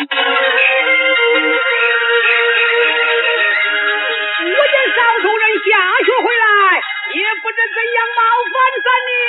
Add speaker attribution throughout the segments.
Speaker 1: 我见少数人下学回来，也不知怎样冒犯三娘。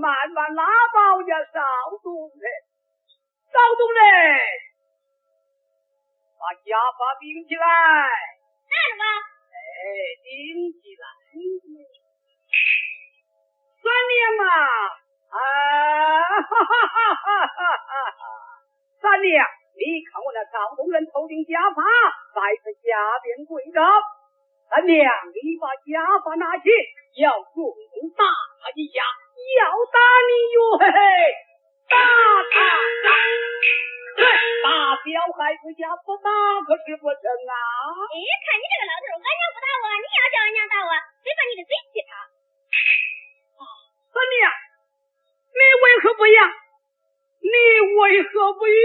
Speaker 1: 慢慢拉包呀，少东人，少东人，把家法顶起来。干
Speaker 2: 什么？
Speaker 1: 哎，顶起来。三娘啊，啊，哈哈哈哈哈哈！三娘，你看我那赵东人头顶家法，在此下边跪着。三娘，你把家法拿起，要用大他一下。要打你哟，嘿嘿，打他！嘿，打小孩子家不打可是不成啊！
Speaker 2: 哎，看你这个老头，俺娘不打我，你要叫俺娘打我，谁把你的嘴气他？啊，
Speaker 1: 你娘，你为何不言？你为何不语？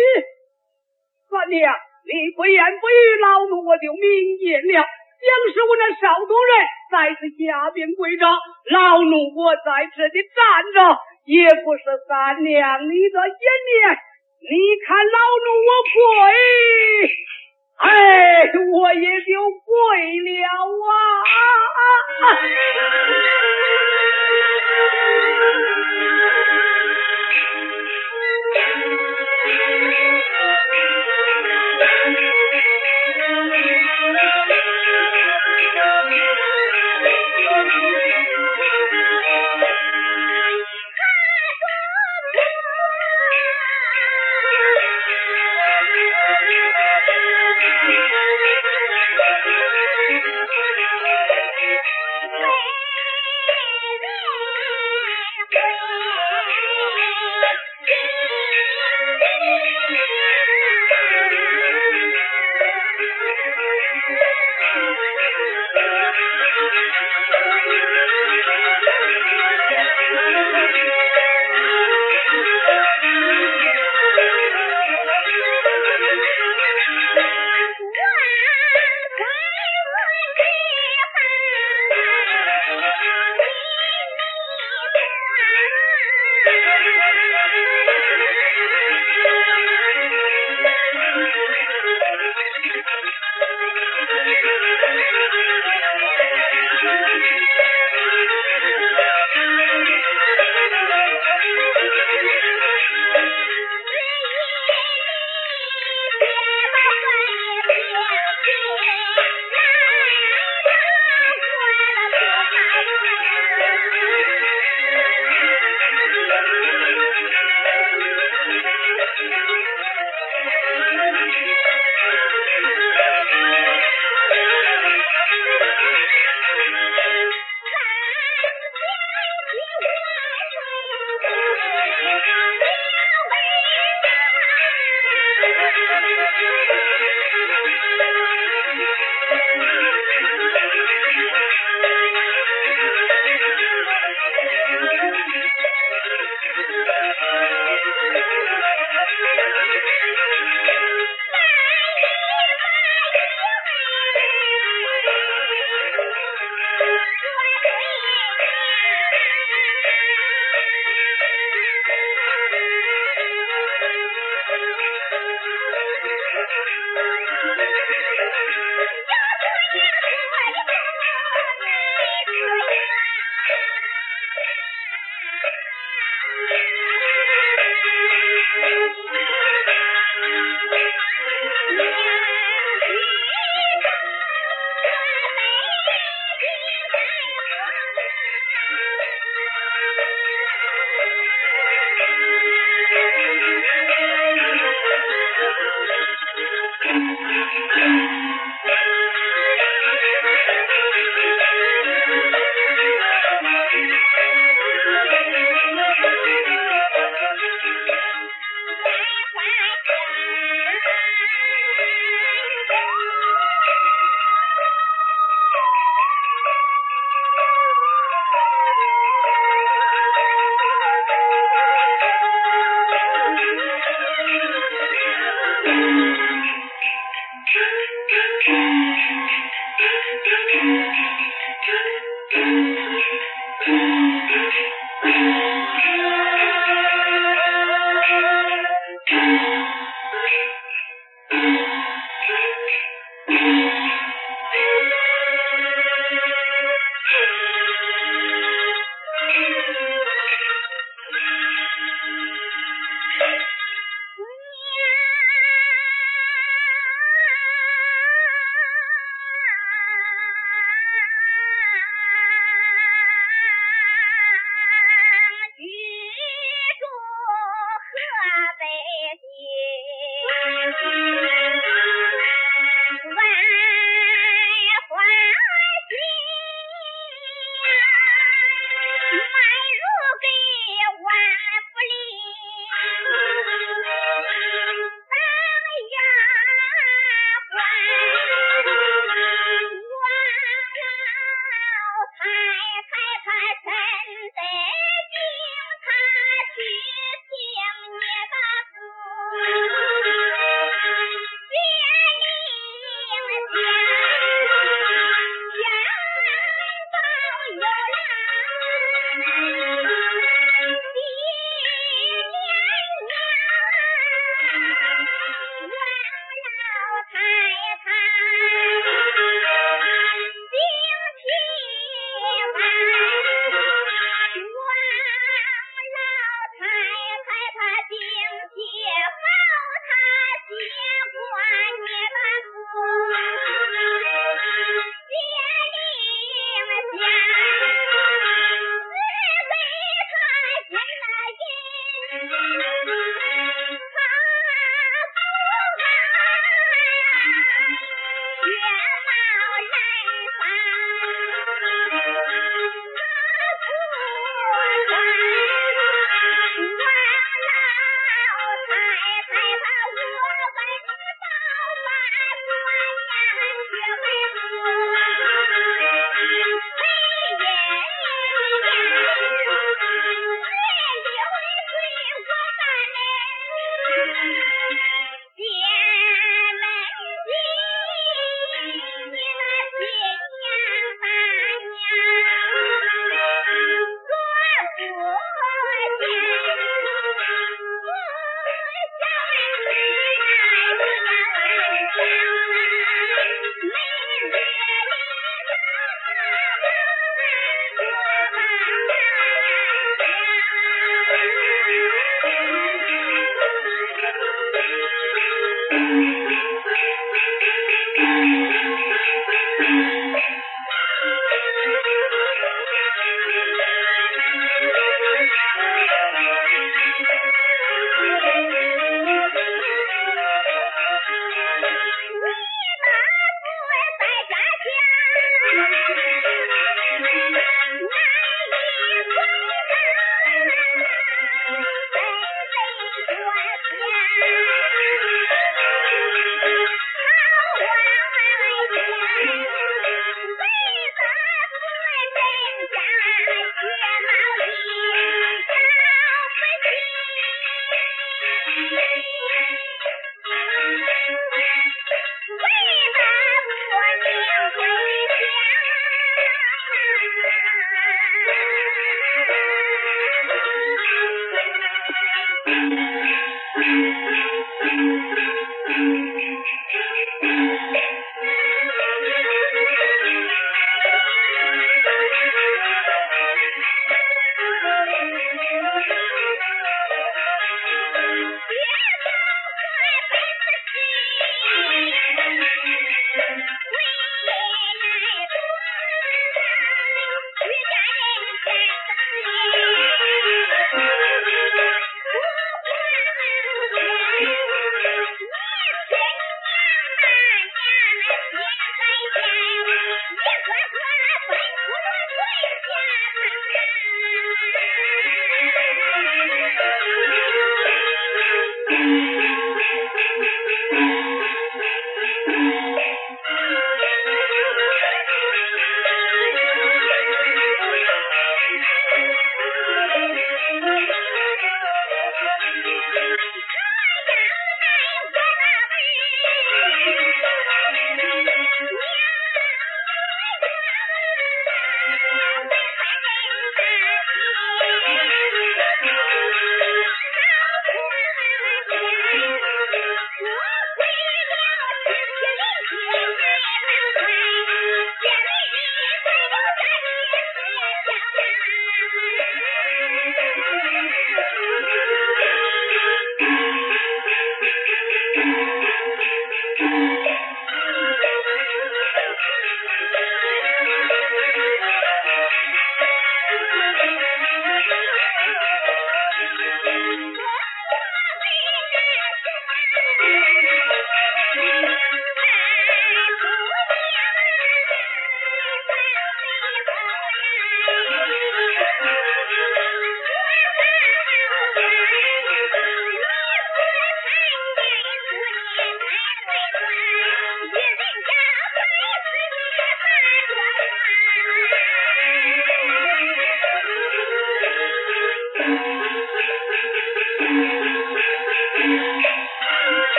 Speaker 1: 三娘，你不言不语，老奴我就明言了。将是我那少东人再次下边跪着老奴我在这里站着也不是咱娘你的眼你看老奴我跪哎我也就跪了啊啊啊。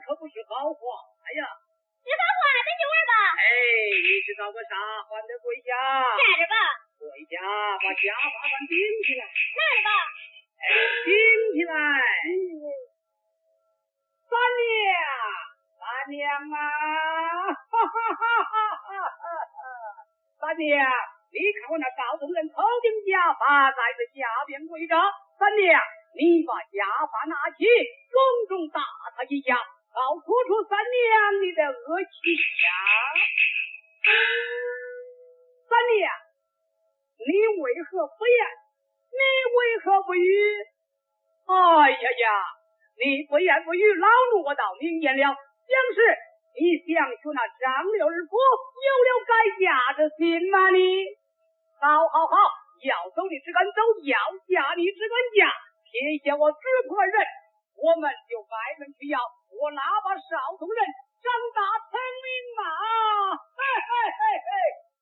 Speaker 1: 可不是好话呀。
Speaker 2: 是好话，咱就玩吧。
Speaker 1: 哎，你知道个啥？还得跪下。站
Speaker 2: 着吧。
Speaker 1: 跪下，把家法饭顶起来。站
Speaker 2: 着吧。
Speaker 1: 哎，顶起来。三娘，三娘啊！哈哈哈哈哈哈！三娘，你看我那赵宗人头顶假发，在这下边跪着。三娘，你把假发拿起，重重打他一下，好吐出三娘你的恶气呀！三娘，你为何不言？你为何不语？哎呀呀！你不言不语，老奴我倒明言了。想是你想娶那张六儿夫，有了改嫁之心吗？你好好好，要走你只管走，要嫁你只管嫁。撇下我纸婆人，我们就外门去要。我那把少东人长大成名啊，嘿嘿嘿嘿，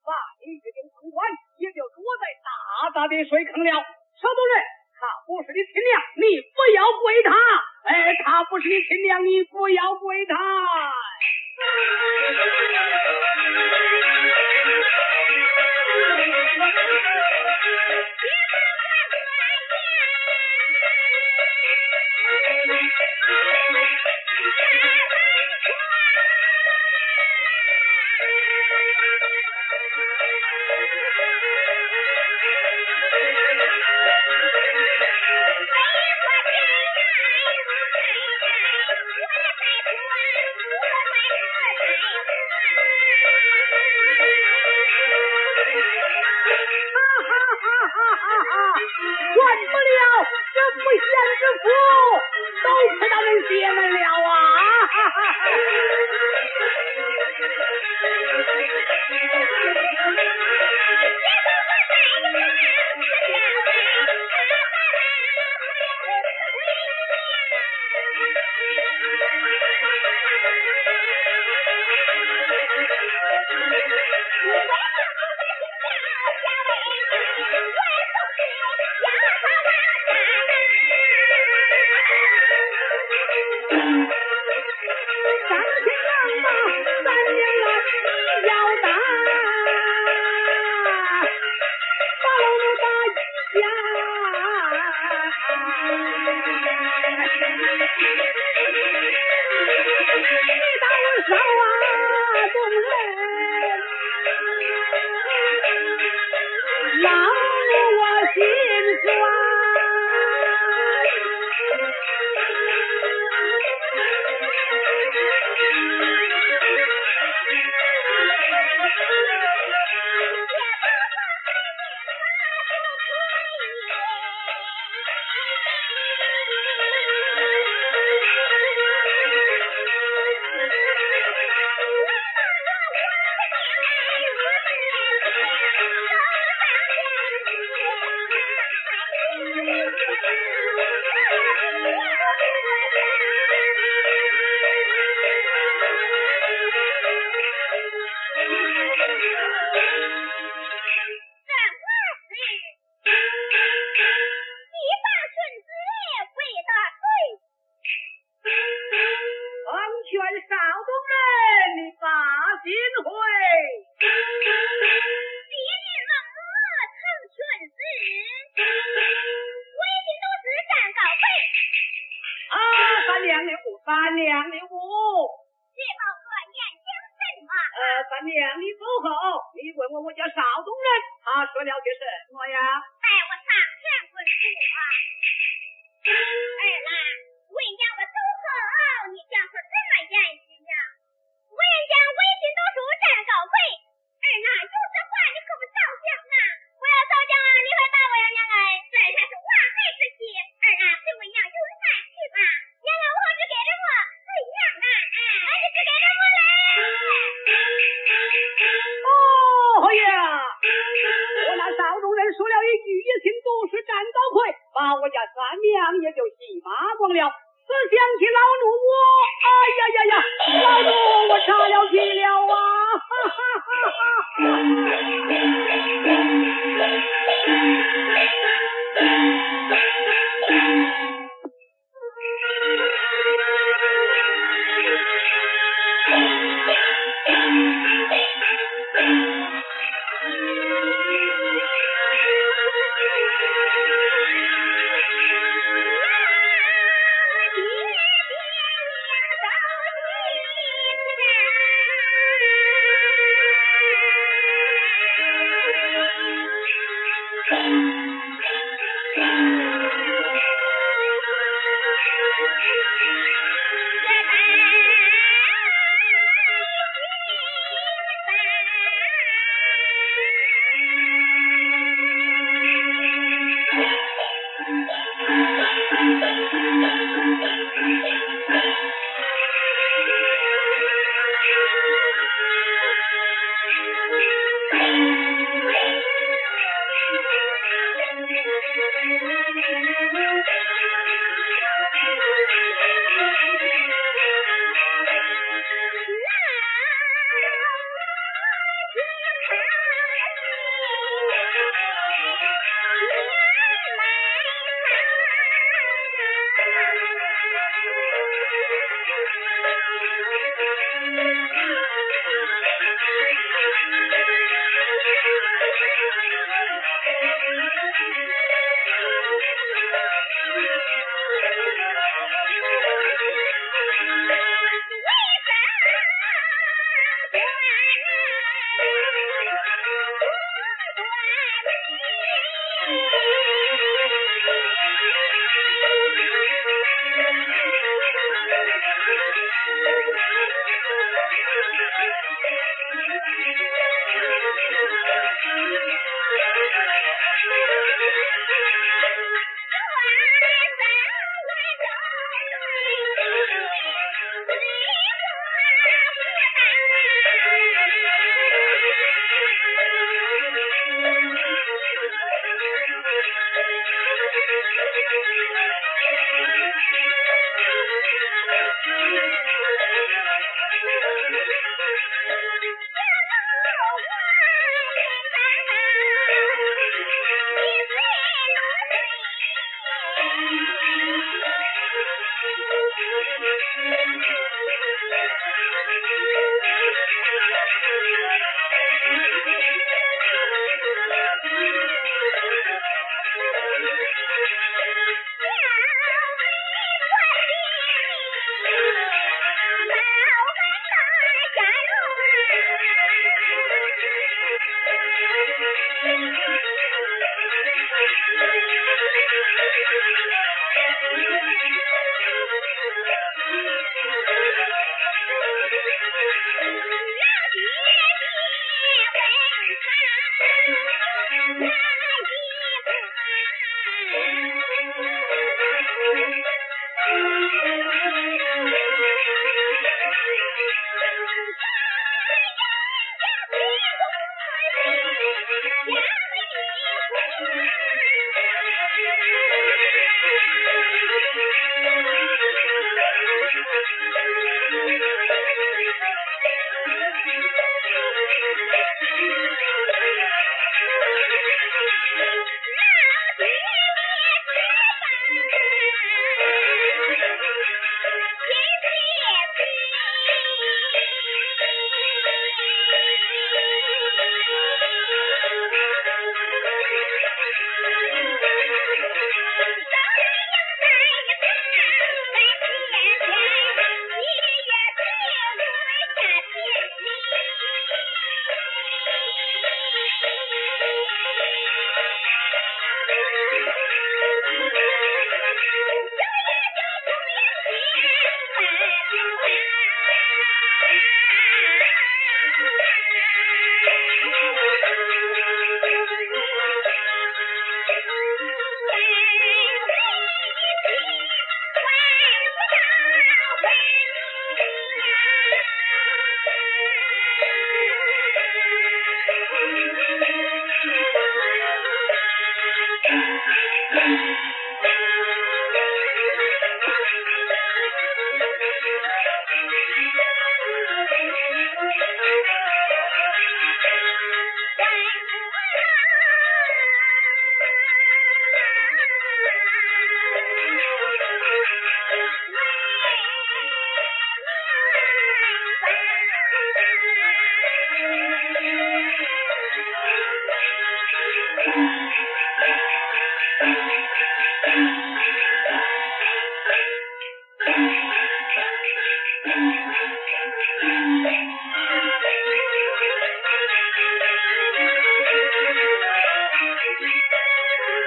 Speaker 1: 把你这顶头冠也就落在大大的水坑了。少东人，他不是你亲娘，你不要跪他。哎，他不是你亲娘，你不要跪他。
Speaker 2: thank Mm-hmm. 送到了大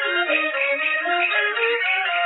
Speaker 2: Thank you.